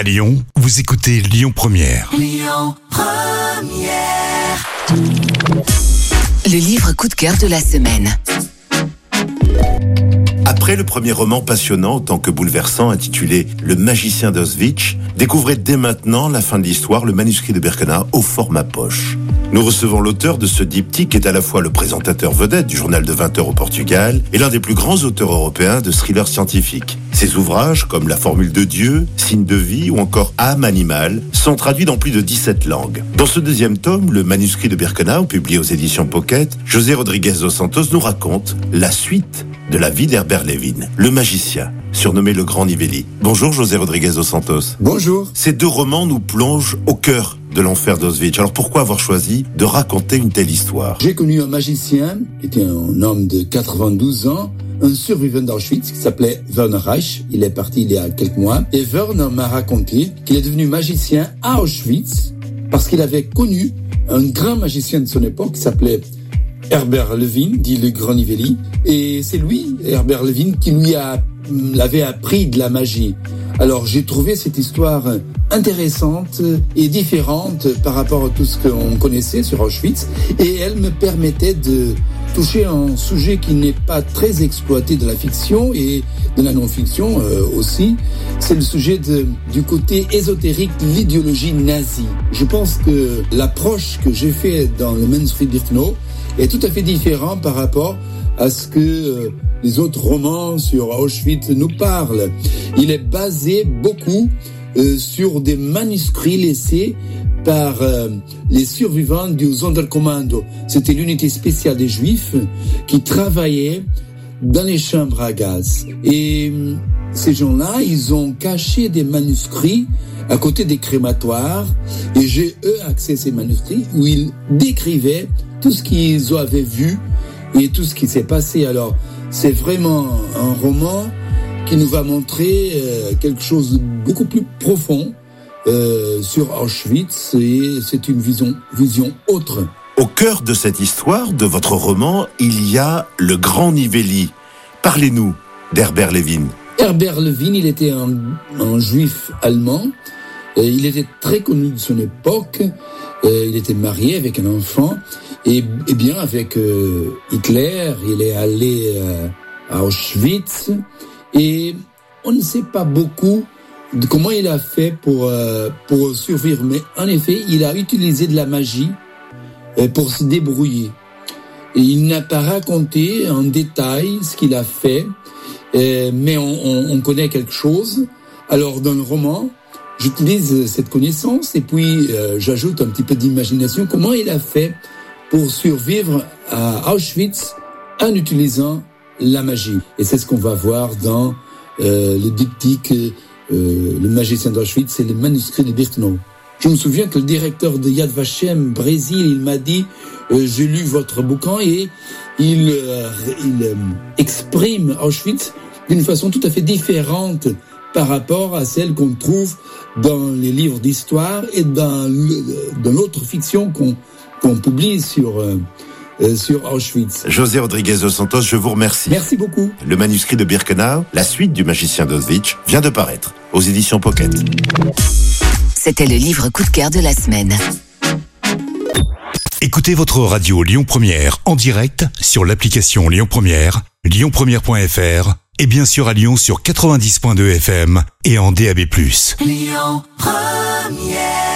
À Lyon, vous écoutez Lyon Première. Le livre coup de cœur de la semaine. Après le premier roman passionnant en tant que bouleversant intitulé Le magicien d'Auschwitz, découvrez dès maintenant la fin de l'histoire, le manuscrit de Birkenau au format poche. Nous recevons l'auteur de ce diptyque qui est à la fois le présentateur vedette du journal de 20 heures au Portugal et l'un des plus grands auteurs européens de thrillers scientifiques. Ses ouvrages, comme La formule de Dieu, Signe de vie ou encore Âme animale, sont traduits dans plus de 17 langues. Dans ce deuxième tome, le manuscrit de Birkenau, publié aux éditions Pocket, José Rodriguez dos Santos nous raconte la suite de la vie d'Herbert Levin, le magicien, surnommé le Grand Nivelli. Bonjour José Rodriguez dos Santos. Bonjour. Ces deux romans nous plongent au cœur de l'enfer d'Auschwitz. Alors pourquoi avoir choisi de raconter une telle histoire? J'ai connu un magicien, qui était un homme de 92 ans, un survivant d'Auschwitz qui s'appelait Werner Reich. Il est parti il y a quelques mois. Et Werner m'a raconté qu'il est devenu magicien à Auschwitz parce qu'il avait connu un grand magicien de son époque qui s'appelait Herbert Levin, dit le Grand Nivelli. Et c'est lui, Herbert Levin, qui lui a, l'avait appris de la magie. Alors j'ai trouvé cette histoire intéressante et différente par rapport à tout ce qu'on connaissait sur Auschwitz et elle me permettait de toucher un sujet qui n'est pas très exploité de la fiction et de la non-fiction euh, aussi. C'est le sujet de, du côté ésotérique de l'idéologie nazie. Je pense que l'approche que j'ai fait dans le manuscrit Birkenau est tout à fait différent par rapport à ce que euh, les autres romans sur Auschwitz nous parlent. Il est basé beaucoup euh, sur des manuscrits laissés par euh, les survivants du Sonderkommando. C'était l'unité spéciale des Juifs qui travaillait dans les chambres à gaz. Et euh, ces gens-là, ils ont caché des manuscrits à côté des crématoires et j'ai eux accès à ces manuscrits où ils décrivaient tout ce qu'ils avaient vu et tout ce qui s'est passé. Alors, c'est vraiment un roman qui nous va montrer euh, quelque chose de beaucoup plus profond euh, sur Auschwitz et c'est une vision, vision autre. Au cœur de cette histoire, de votre roman, il y a le Grand Nivelli. Parlez-nous d'Herbert Levin. Herbert Levin, il était un, un juif allemand. Et il était très connu de son époque. Euh, il était marié avec un enfant. Et, et bien, avec euh, Hitler, il est allé euh, à Auschwitz. Et on ne sait pas beaucoup de comment il a fait pour, euh, pour survivre. Mais en effet, il a utilisé de la magie euh, pour se débrouiller. Il n'a pas raconté en détail ce qu'il a fait, euh, mais on, on, on connaît quelque chose. Alors dans le roman, j'utilise cette connaissance et puis euh, j'ajoute un petit peu d'imagination. Comment il a fait pour survivre à Auschwitz en utilisant la magie. Et c'est ce qu'on va voir dans euh, le diptyque euh, Le magicien d'Auschwitz et le manuscrit de Birkenau. Je me souviens que le directeur de Yad Vashem Brésil, il m'a dit euh, j'ai lu votre bouquin et il, euh, il euh, exprime Auschwitz d'une façon tout à fait différente par rapport à celle qu'on trouve dans les livres d'histoire et dans l'autre fiction qu'on publie sur euh, sur Auschwitz. José Rodriguez dos Santos, je vous remercie. Merci beaucoup. Le manuscrit de Birkenau, la suite du magicien d'Auschwitz, vient de paraître aux éditions Pocket. C'était le livre coup de cœur de la semaine. Écoutez votre radio Lyon Première en direct sur l'application Lyon Première, lyonpremière.fr et bien sûr à Lyon sur 90.2 FM et en DAB+. Lyon Première